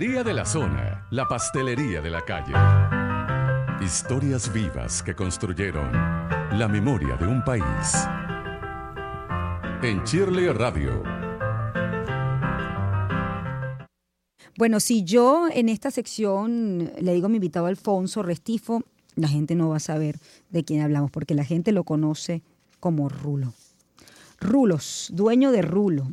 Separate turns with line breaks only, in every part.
Día de la zona, la pastelería de la calle. Historias vivas que construyeron la memoria de un país. En Chirle Radio.
Bueno, si yo en esta sección le digo a mi invitado Alfonso Restifo, la gente no va a saber de quién hablamos, porque la gente lo conoce como Rulo. Rulos, dueño de Rulo,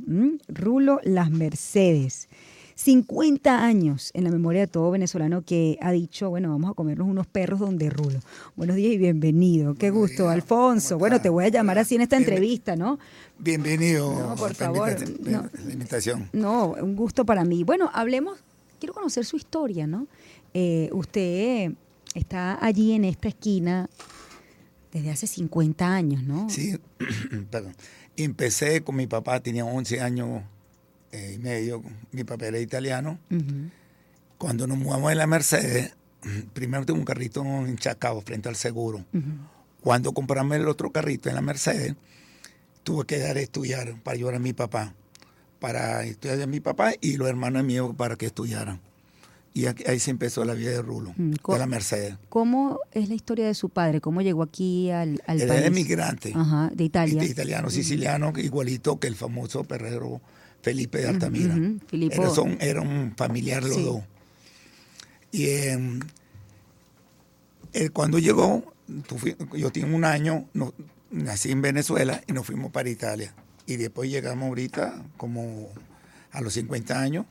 Rulo Las Mercedes. 50 años en la memoria de todo venezolano que ha dicho, bueno, vamos a comernos unos perros donde rulo. Buenos días y bienvenido. Qué gusto, Alfonso. Bueno, te voy a llamar así en esta entrevista, ¿no?
Bienvenido.
No, por favor.
No, la invitación.
No, un gusto para mí. Bueno, hablemos, quiero conocer su historia, ¿no? Eh, usted está allí en esta esquina desde hace 50 años, ¿no?
Sí, perdón. Empecé con mi papá, tenía 11 años eh, y medio, mi papá era italiano. Cuando nos mudamos en la Mercedes, primero tuve un carrito en Chacao frente al seguro. Cuando compramos el otro carrito en la Mercedes, tuve que dar a estudiar para ayudar a mi papá, para estudiar a mi papá y los hermanos míos para que estudiaran. Y ahí se empezó la vida de Rulo, de la Mercedes.
¿Cómo es la historia de su padre? ¿Cómo llegó aquí al, al
Él
país?
Era emigrante.
Ajá, de Italia.
De italiano, siciliano, igualito que el famoso perrero Felipe de Altamira.
era,
son, era, un familiar los dos. Y em, él, cuando llegó, yo tenía un año, nací en Venezuela y nos fuimos para Italia. Y después llegamos ahorita como a los 50 años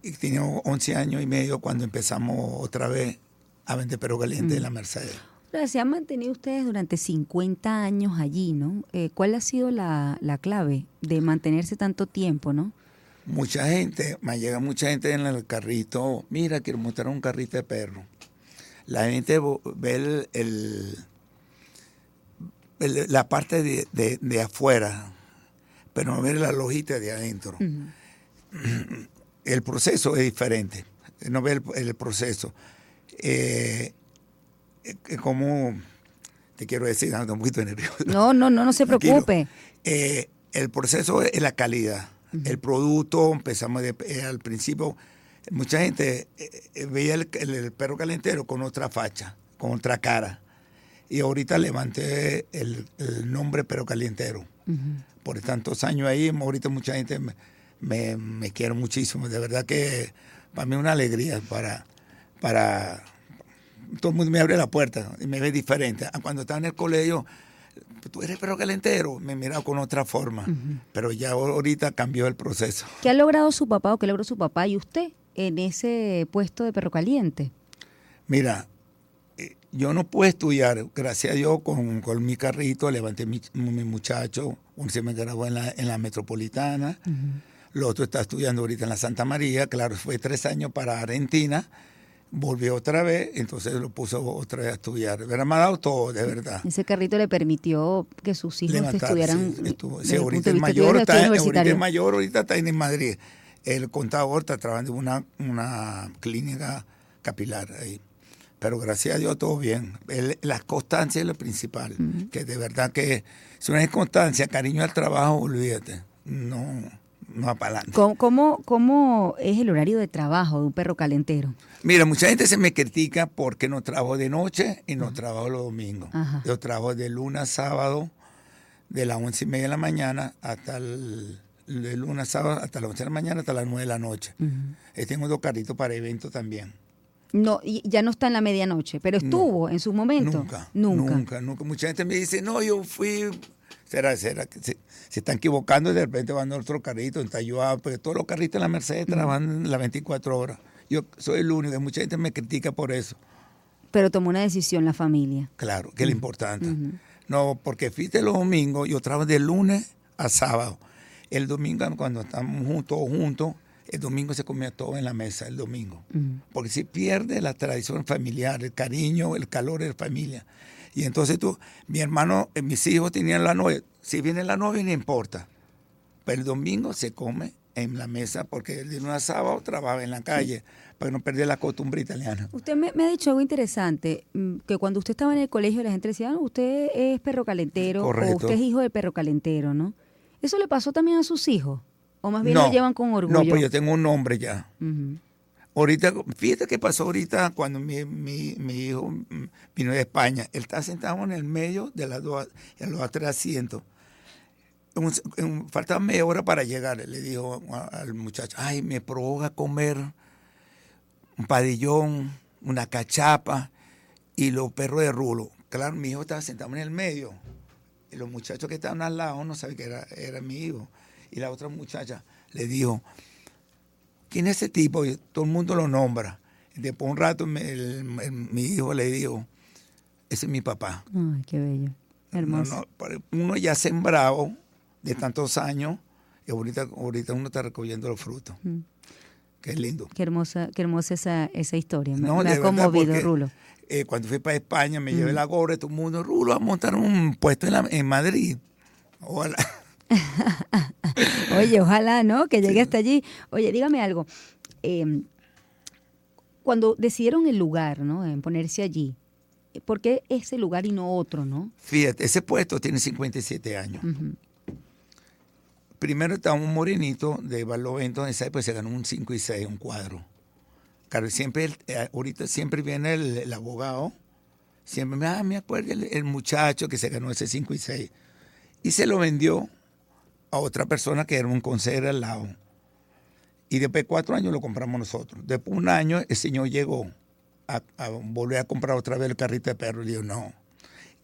y tenía 11 años y medio cuando empezamos otra vez a vender perro caliente en la Mercedes.
Pero se han mantenido ustedes durante 50 años allí, ¿no? Eh, ¿Cuál ha sido la, clave de mantenerse tanto tiempo, no?
Mucha gente, me llega mucha gente en el carrito, mira, quiero mostrar un carrito de perro. La gente ve el, la parte de, afuera, pero no ve la logística de adentro. El proceso es diferente, no ve el, proceso. Eh, eh, como te quiero decir, ando un poquito nervioso.
No, no, no, no se preocupe.
Eh, el proceso es la calidad. El producto, empezamos eh, al principio, mucha gente veía el, perro calentero con otra facha, con otra cara. Y ahorita levanté el, nombre perro calentero. Por tantos años ahí, ahorita mucha gente me, me, quiere muchísimo. De verdad que para mí es una alegría para, para todo el mundo me abre la puerta y me ve diferente. Ah, cuando estaba en el colegio, tú eres perro calentero, me miraba con otra forma. Pero ya ahorita cambió el proceso.
¿Qué ha logrado su papá o qué logró su papá y usted en ese puesto de perro caliente?
Mira, eh, yo no pude estudiar, gracias a Dios, con, mi carrito, levanté mi, mi muchacho, uno se me grabó en la, en la metropolitana, el otro está estudiando ahorita en la Santa María, claro, fue tres años para Argentina volvió otra vez, entonces lo puso otra vez a estudiar. Pero me ha dado todo, de verdad.
Ese carrito le permitió que sus hijos estudiaran.
Sí, ahorita es mayor, está, ahorita mayor, ahorita está en Madrid. El contador está trabajando en una, una clínica capilar ahí. Pero gracias a Dios todo bien. la constancia es lo principal. Que de verdad que si una es constancia, cariño al trabajo, olvídate. No, no adelante.
¿Cómo, ¿Cómo, ¿Cómo es el horario de trabajo de un perro calentero?
Mira, mucha gente se me critica porque no trabajo de noche y no trabajo los domingos. Yo trabajo de lunes a sábado, de las once y media de la mañana hasta el de lunes a sábado hasta las once de la mañana hasta las nueve de la noche. Eh, tengo dos carritos para eventos también.
No, ya no está en la medianoche, pero estuvo en su momento.
Nunca, nunca, nunca, Mucha gente me dice, no, yo fui, será, será, que se, están equivocando y de repente van a otro carrito, en Tayuá, porque todos los carritos en la Mercedes trabajan las 24 horas. Yo soy el único, mucha gente me critica por eso.
Pero tomó una decisión la familia.
Claro, que es lo importante. No, porque fíjate los domingos, yo trabajo de lunes a sábado. El domingo, cuando estamos juntos, juntos, el domingo se comía todo en la mesa, el domingo. Porque si pierde la tradición familiar, el cariño, el calor de la familia. Y entonces tú, mi hermano, eh, mis hijos tenían la novia. Si viene la novia, no importa. Pero el domingo se come en la mesa porque el lunes a sábado trabaja en la calle para no perder la costumbre italiana.
Usted me, ha dicho algo interesante, mm, que cuando usted estaba en el colegio la gente decía, ah, usted es perro calentero o usted es hijo de perro calentero, ¿no? ¿Eso le pasó también a sus hijos? ¿O más bien lo llevan con orgullo?
No, pues yo tengo un nombre ya. Ahorita, fíjate qué pasó ahorita cuando mi, mi, mi hijo vino de España. Él está sentado en el medio de las dos, en los tres asientos. Un- faltaba media hora para llegar. Le dijo al muchacho, ay, me provoca comer un padillón, una cachapa y los perros de rulo. Claro, mi hijo estaba sentado en el medio. Y los muchachos que estaban al lado no sabían que era, era mi hijo. Y la otra muchacha le dijo, ¿quién es ese tipo? Y todo el mundo lo nombra. Y después un rato me- el- el- mi hijo le dijo, ese es mi papá.
Ay, qué bello. Hermoso.
Uno ya sembrado de tantos años y ahorita, ahorita uno está recogiendo los frutos.
Mm.
Qué lindo.
Qué hermosa, qué hermosa esa, esa historia. Me,
No,
me
de
ha conmovido,
porque,
Rulo.
eh, cuando fui para España me llevé
Mm.
la gorra y todo el mundo, Rulo, a montar un puesto en, la- en Madrid. Ojalá.
Oye, ojalá, ¿no? Que llegue hasta allí. Oye, dígame algo. eh, cuando decidieron el lugar, ¿no? En ponerse allí, ¿por qué ese lugar y no otro, no?
Fíjate, ese puesto tiene 57 años.
Ujú.
Primero estaba un morenito de Barlovento, en esa época se ganó un 5 y 6, un cuadro. Claro, siempre, eh, ahorita siempre viene el, el abogado, siempre me, ah, me acuerdo el, el muchacho que se ganó ese 5 y 6. Y se lo vendió a otra persona que era un consejero al lado. Y después de cuatro años lo compramos nosotros. Después de un año el señor llegó a, a volver a comprar otra vez el carrito de perro. Y dijo, no.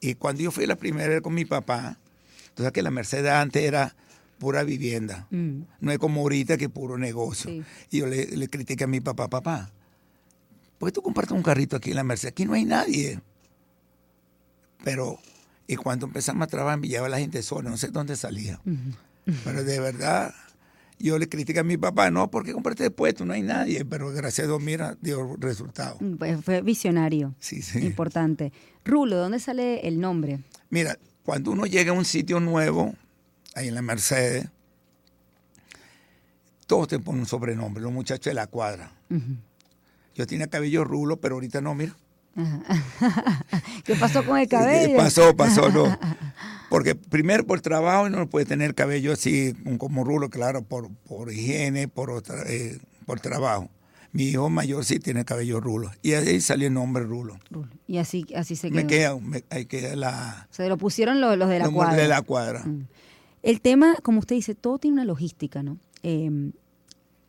Y cuando yo fui la primera vez con mi papá, entonces que la Mercedes antes era pura vivienda.
Mm.
No es como ahorita que es puro negocio.
Sí.
Y yo le, le critiqué a mi papá, papá, ¿por qué tú compartes un carrito aquí en la Mercedes? Aquí no hay nadie. Pero, y cuando empezamos a trabajar, me llevaba la gente sola, no sé dónde salía. Pero de verdad, yo le critiqué a mi papá, no, porque compraste de puesto, no hay nadie. Pero gracias a Dios, mira, dio resultado.
Pues fue visionario.
Sí, sí.
Importante. Rulo, ¿de dónde sale el nombre?
Mira, cuando uno llega a un sitio nuevo, ahí en la Mercedes, todos te ponen un sobrenombre, los muchachos de la cuadra. Yo tenía cabello rulo, pero ahorita no, mira.
¿Qué pasó con el cabello?
Pasó, pasó, no. Porque primero por trabajo no puede tener cabello así como rulo, claro, por, por higiene, por, otra, eh, por trabajo. Mi hijo mayor sí tiene cabello rulo. Y ahí salió el nombre rulo.
Rulo. Y así, así se quedó.
Me queda, me, ahí queda la,
Se lo pusieron los, los de la
nombre
cuadra.
de la cuadra.
Mm. El tema, como usted dice, todo tiene una logística, ¿no? Eh,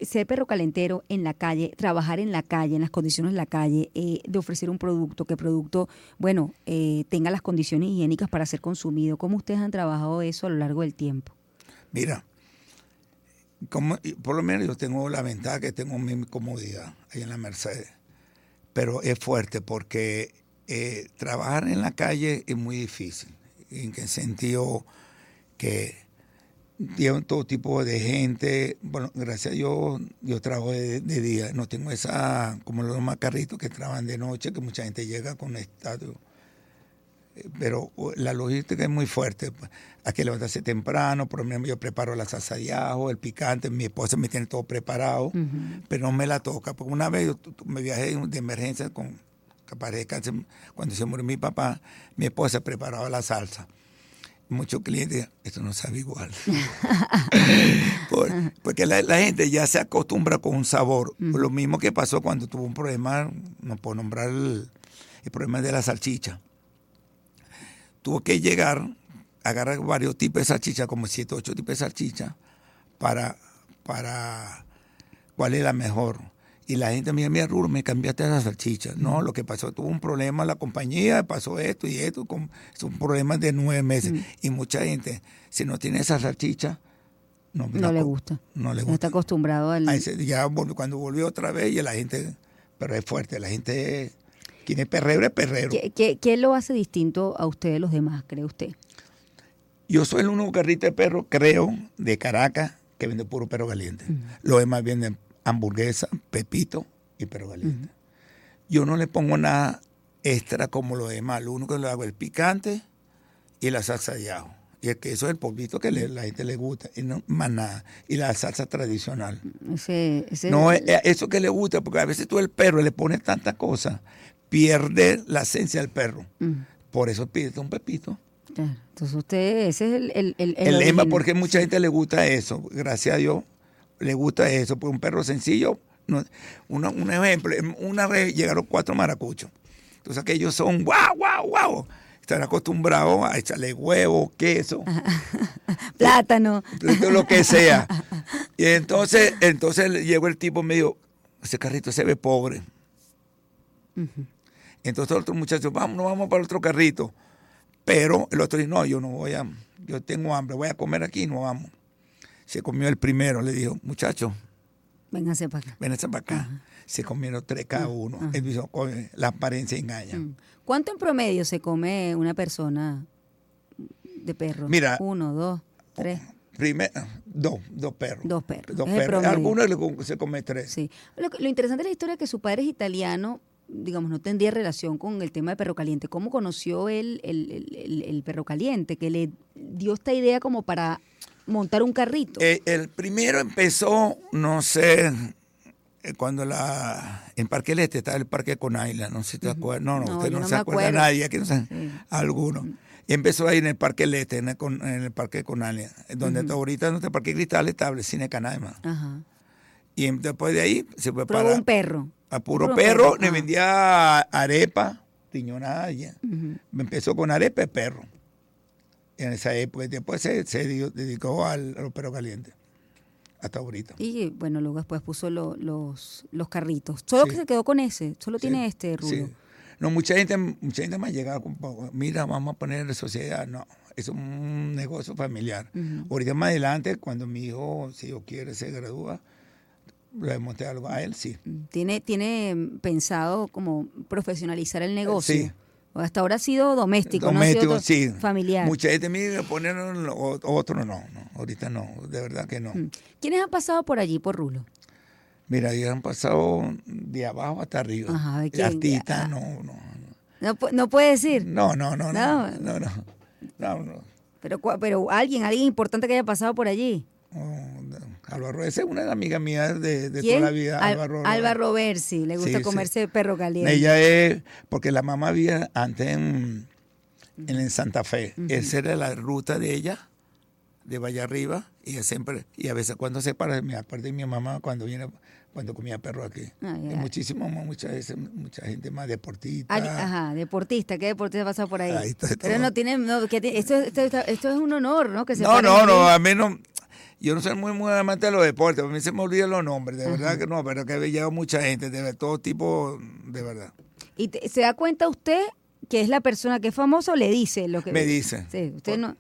ser perro calentero en la calle, trabajar en la calle, en las condiciones de la calle, eh, de ofrecer un producto, que producto, bueno, eh, tenga las condiciones higiénicas para ser consumido. ¿Cómo ustedes han trabajado eso a lo largo del tiempo?
Mira, como, por lo menos yo tengo la ventaja que tengo mi comodidad ahí en la Mercedes. Pero es fuerte porque eh, trabajar en la calle es muy difícil. ¿En qué sentido? Que todo tipo de gente. Bueno, gracias a Dios, yo trabajo de, de día. No tengo esa, como los macarritos que trabajan de noche, que mucha gente llega con estadio pero uh, la logística es muy fuerte. Hay que levantarse temprano, por ejemplo, yo preparo la salsa de ajo, el picante, mi esposa me tiene todo preparado, pero no me la toca. Porque una vez yo me viajé de emergencia con capaz de cáncer, cuando se murió mi papá, mi esposa preparaba la salsa. Muchos clientes, esto no sabe igual. Por- porque la, la gente ya se acostumbra con un sabor. Lo mismo que pasó cuando tuvo un problema, no puedo nombrar el, el problema de la salchicha tuvo que llegar, agarrar varios tipos de salchicha, como siete, ocho tipos de salchicha, para, para cuál es la mejor. Y la gente me dice, mira, Rulo, me cambiaste la salchicha. No, lo que pasó, tuvo un problema la compañía, pasó esto y esto, con, son problemas de nueve meses. Y mucha gente, si no tiene esa salchicha, no,
No
la
le gusta.
No le
No
gusta.
está acostumbrado al...
A ese- ya cuando volvió otra vez, y la gente, pero es fuerte, la gente, quien es perrero es perrero.
¿Qué, qué, qué lo hace distinto a usted de los demás, cree usted?
Yo soy el único carrito de perro, creo, de Caracas que vende puro perro caliente. Los demás venden hamburguesa, pepito y perro caliente. Yo no le pongo nada extra como los demás. Lo único que le hago es el picante y la salsa de ajo. Y el queso es el polvito que le- la gente le gusta. Y no más nada. Y la salsa tradicional.
Ese, ese-
No, es es eso que le gusta, porque a veces tú el perro le pones tanta cosa, pierde la esencia del perro. Por eso pide un pepito.
claro. Entonces usted, ese es el... El, el,
el lema,
original.
porque mucha gente le gusta eso. Gracias a Dios, le gusta eso. Porque un perro sencillo no, una- un ejemplo, una vez llegaron cuatro maracuchos. Entonces aquellos son guau, guau, guau. Están acostumbrados a echarle huevo, queso,
Plátano.
lo que sea. Y entonces, entonces llegó el tipo y me dijo, ese carrito se ve pobre. Entonces el otro muchacho, vamos, no vamos para el otro carrito. Pero el otro dijo, no, yo no voy a, yo tengo hambre, voy a comer aquí, no vamos. Se comió el primero, le dijo, muchacho,
Véngase para acá.
ven para acá. Se comieron tres cada uno. Él dijo, "Coño, la apariencia engaña.
Mm. ¿Cuánto en promedio se come una persona de perro?
Mira.
Uno, dos, tres.
Primero, dos, dos perros.
Dos perros,
Dos perros. Algunos se come tres.
Sí. Lo, interesante de la historia es que su padre es italiano, digamos, no tendría relación con el tema de perro caliente. ¿Cómo conoció él el, el- el- el perro caliente? Que le dio esta idea como para montar un carrito.
Eh, el primero empezó, no sé, eh, cuando la en Parque Este estaba el Parque Conaila, no sé si te acuerdas. No, no,
No,
usted no,
no
se acuerda
acuerdo.
nadie, aquí no se,
Sí.
algunos. Y empezó ahí en el Parque Este, en el, en el Parque Conaila, donde está ahorita en nuestro Parque Cristal está el Cine Canaima.
Ajá.
Y em- después de ahí se fue
Probó
para
un perro.
a puro
Puro
perro,
perro,
le
ah.
vendía arepa, tiñonada ya. Me empezó con arepa y perro. En esa época, y después se, dedicó al, a los perros calientes. Hasta ahorita.
Y bueno, luego después puso lo- los, los carritos. Solo
Sí.
que se quedó con ese. Solo tiene este.
Sí. No, mucha gente, mucha gente me ha llegado con, mira, vamos a poner en sociedad. No, es un negocio familiar. Ahorita más adelante, cuando mi hijo, si Dios quiere, se gradúa, le monté algo a él, sí.
Tiene, tiene pensado como profesionalizar el negocio.
Sí.
Hasta ahora ha sido doméstico,
Doméstico,
no ha sido
sí.
familiar.
Mucha gente me poner otro, no, no, ahorita no, de verdad que no.
Mm. ¿Quiénes han pasado por allí, por Rulo?
Mira, ya han pasado de abajo hasta arriba.
Ajá, Ah.
no, no.
No, no puede decir.
No, no, no,
No.
no, no, no, no.
Pero, pero alguien, alguien importante que haya pasado por allí.
no. Álvaro, esa es una de las amigas mías de, de toda la vida.
Al-
Álvaro.
Bersi, le gusta
Sí, sí.
comerse perro caliente.
Ella es, porque la mamá vivía antes en, en, en Santa Fe. Esa era la ruta de ella, de Valle Arriba, y ella siempre, y a veces cuando se para, me acuerdo de mi mamá cuando viene, cuando comía perro aquí.
Ah, ya.
Y muchísimo más, mucha, veces, mucha gente más deportista.
Ajá, deportista, ¿qué deportista ha pasado por ahí?
Ahí está
Pero
todo.
no tiene, no, que esto, esto, esto- es un honor, ¿no? Que se
No, no, no, a mí no. Yo no soy muy, muy amante de los deportes, a mí se me olvidan los nombres, de verdad que no, pero que he llegado mucha gente, de todo tipo, de verdad.
¿Y te- se da cuenta usted que es la persona que es famosa o le dice lo que
Me dice.
Sí, usted no,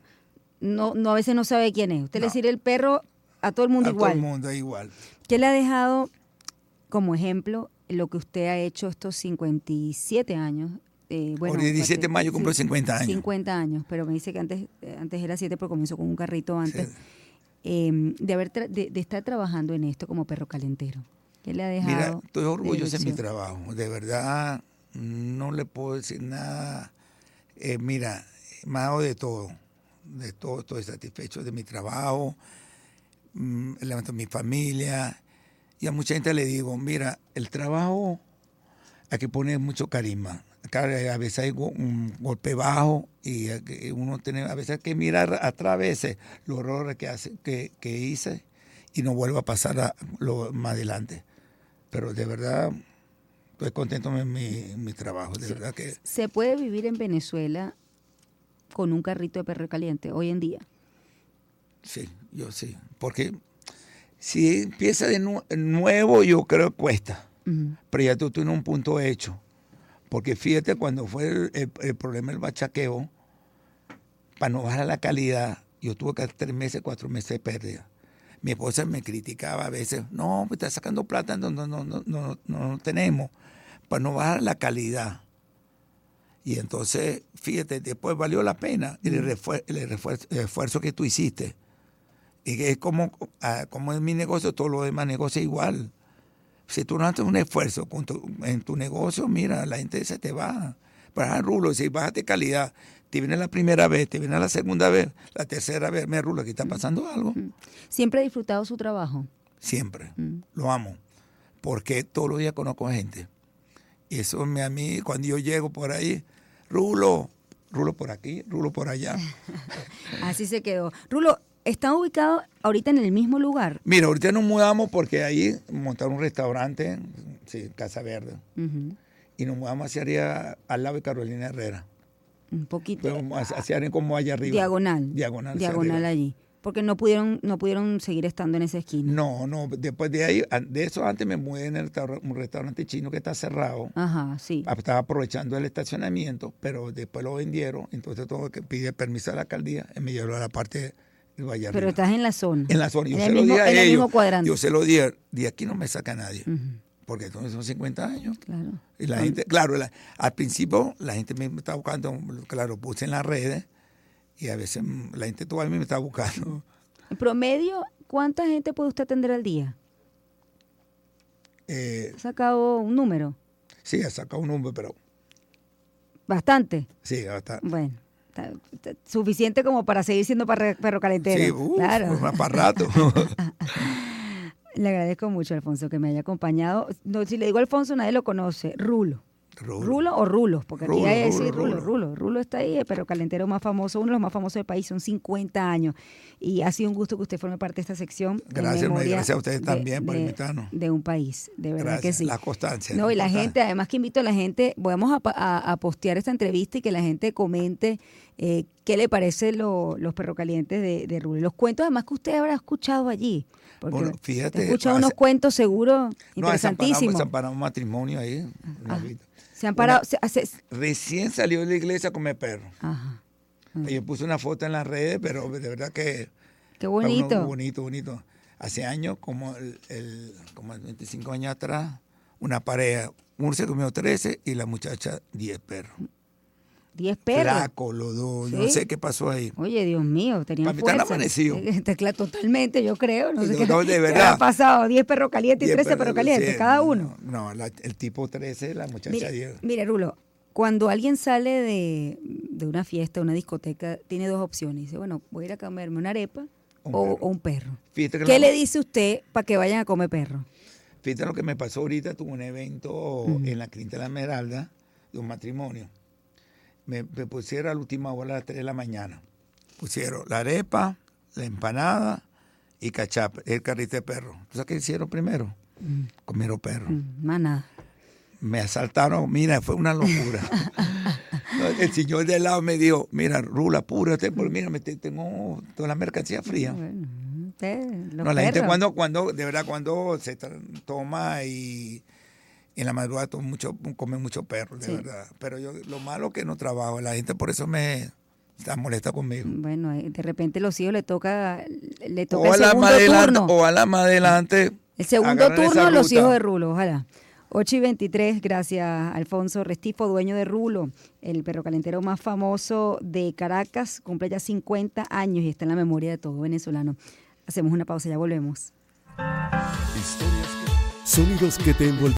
no, no a veces no sabe quién es. Usted le dice el perro a todo el mundo
A
igual.
todo el mundo igual.
¿Qué le ha dejado como ejemplo lo que usted ha hecho estos 57 años? Eh, bueno,
el 17 de mayo cumplo
sí,
50 años.
50 años, pero me dice que antes, antes era 7 porque comenzó con un carrito antes.
Sí.
Eh, de, haber de, de estar trabajando en esto como perro calentero. ¿Qué le ha dejado?
Mira, estoy orgulloso de mi trabajo, de verdad, no le puedo decir nada. Eh, mira, me ha dado de todo, de todo, estoy satisfecho de mi trabajo, mm, levanto mi familia, y a mucha gente le digo, mira, el trabajo hay que poner mucho carisma. Acá a veces hay un golpe bajo y que- uno tiene, a veces hay que mirar a través los errores que, hace, que, que hice y no vuelva a pasar a lo, más adelante. Pero de verdad estoy contento en mi, mi trabajo, de verdad que
¿Se puede vivir en Venezuela con un carrito de perro caliente hoy en día?
sí, yo sí. Porque si empieza de nu- nuevo, yo creo que cuesta. Pero ya tú tienes un punto hecho. Porque fíjate, cuando fue el, el- el problema del bachaqueo, para no bajar la calidad, yo tuve que hacer tres meses, cuatro meses de pérdida. Mi esposa me criticaba a veces, no, me estás sacando plata, no, no, no, no, no, no, no tenemos, para no bajar la calidad. Y entonces, fíjate, después valió la pena el, refuer- el refuer- el esfuerzo que tú hiciste. Y que es como, ah, como es mi negocio, todo lo demás negocio igual. Si tú no haces un esfuerzo con tu- en tu negocio, mira, la gente se te va. Para Rulo, si bájate calidad, te viene la primera vez, te viene la segunda vez, la tercera vez, mira, Rulo, aquí está pasando algo.
¿Siempre ha disfrutado su trabajo?
Siempre.
Mm.
Lo amo. Porque todos los días conozco gente. Y eso me a mí, cuando yo llego por ahí, Rulo, Rulo por aquí, Rulo por allá.
Así se quedó. Rulo, ¿Están ubicados ahorita en el mismo lugar?
Mira, ahorita nos mudamos porque ahí montaron un restaurante, sí, Casa Verde, y nos mudamos hacia arriba, al lado de Carolina Herrera.
Un poquito.
Pero hacia, arriba, como allá arriba.
Diagonal.
Diagonal.
Diagonal allí. Porque no pudieron, no pudieron seguir estando en esa esquina.
No, no, después de ahí, de eso antes me mudé en el un restaurante chino que está cerrado.
Ajá, sí.
Ah, Estaba aprovechando el estacionamiento, pero después lo vendieron, entonces tuve que pedir permiso a la alcaldía y me llevaron a la parte
Pero estás en la zona.
en la zona. Yo
en
se
el
lo
mismo,
a
en el mismo cuadrante.
Yo se lo dije, de aquí no me saca nadie, porque entonces son 50 años.
Claro.
Y la gente, claro, la- al principio la gente me estaba buscando, claro, puse en las redes y a veces la gente todavía me está buscando.
En promedio, ¿cuánta gente puede usted atender al día?
Eh,
¿Ha sacado un número?
sí, ha sacado un número, pero
Bastante.
sí, hasta.
Bueno, suficiente como para seguir siendo perro calentero.
Sí, uf,
claro.
más para rato.
Le agradezco mucho, Alfonso, que me haya acompañado. No, si le digo Alfonso, nadie lo conoce. Rulo.
Rulo.
¿Rulo o Rulo? Porque aquí
Rulo,
hay que decir
Rulo,
Rulo,
Rulo.
Está ahí, el perro calentero más famoso, uno de los más famosos del país, son 50 años. Y ha sido un gusto que usted forme parte de esta sección.
Gracias,
memoria
gracias a ustedes
de-
también por
de-
invitarnos.
De un país, de verdad
Gracias,
que sí.
la constancia.
No, y la gente, además que invito a la gente, vamos a, pa- a- a postear esta entrevista y que la gente comente eh, qué le parece lo- los perrocalientes de, de. Y Los cuentos además que usted habrá escuchado allí. Porque
Bueno, fíjate,
he escuchado unos cuentos seguros
No,
interesantísimos.
desamparamos un matrimonio ahí. vida.
se han parado, se- hace-
Recién salió de la iglesia a comer perro.
ajá,
Yo puse una foto en las redes, pero de verdad que
qué
fue uno
bonito.
bonito, bonito. Hace años, como el, el- como 25 años atrás, una pareja, se comió 13 y la muchacha 10 perros.
Diez perros.
Flaco, los dos, yo no
¿Sí?
sé qué pasó ahí.
Oye, Dios mío, tenían
Papi, están
fuerza.
amanecidos.
Está claro, totalmente, yo creo. No sé
No,
qué,
no, de
qué
verdad.
habrá pasado. 10 perros calientes y
10
13 perros calientes,
sí,
cada
no,
uno.
No, la- el tipo 13, la muchacha
Mire,
10.
mire, Rulo, cuando alguien sale de, de una fiesta, una discoteca, tiene dos opciones. Dice, bueno, voy a ir a comerme una arepa
Un
o, o un perro.
Fíjate que
¿Qué
lo-
le dice usted para que vayan a comer perro?
Fíjate lo que me pasó ahorita, tuve un evento en la Clínica de la Esmeralda de un matrimonio. Me, me pusieron a la última hora a las 3 de la mañana. Pusieron la arepa, la empanada y cachap, el carrito de perro. ¿Tú sabes qué hicieron primero? Comieron perro.
Mm, nada.
Me asaltaron, mira, fue una locura. El señor de al lado me dijo, mira, Rula, apúrate, porque mira, me tengo toda la mercancía fría.
Bueno, usted, los
No, la gente cuando, cuando, de verdad, cuando se toma y en la madrugada mucho, come mucho perro, de
Sí.
verdad. Pero yo, lo malo es que no trabajo, la gente por eso me está molesta conmigo.
Bueno, eh, de repente los hijos le toca, le toca el
Ojalá
segundo
más adelante,
turno.
ojalá más adelante.
El segundo turno, los hijos de Rulo, ojalá. 8 y 23, gracias Alfonso Restifo, dueño de Rulo, el perro calentero más famoso de Caracas, cumple ya 50 años y está en la memoria de todo venezolano. Hacemos una pausa, ya volvemos.
Historias que... Sonidos que te envuelven.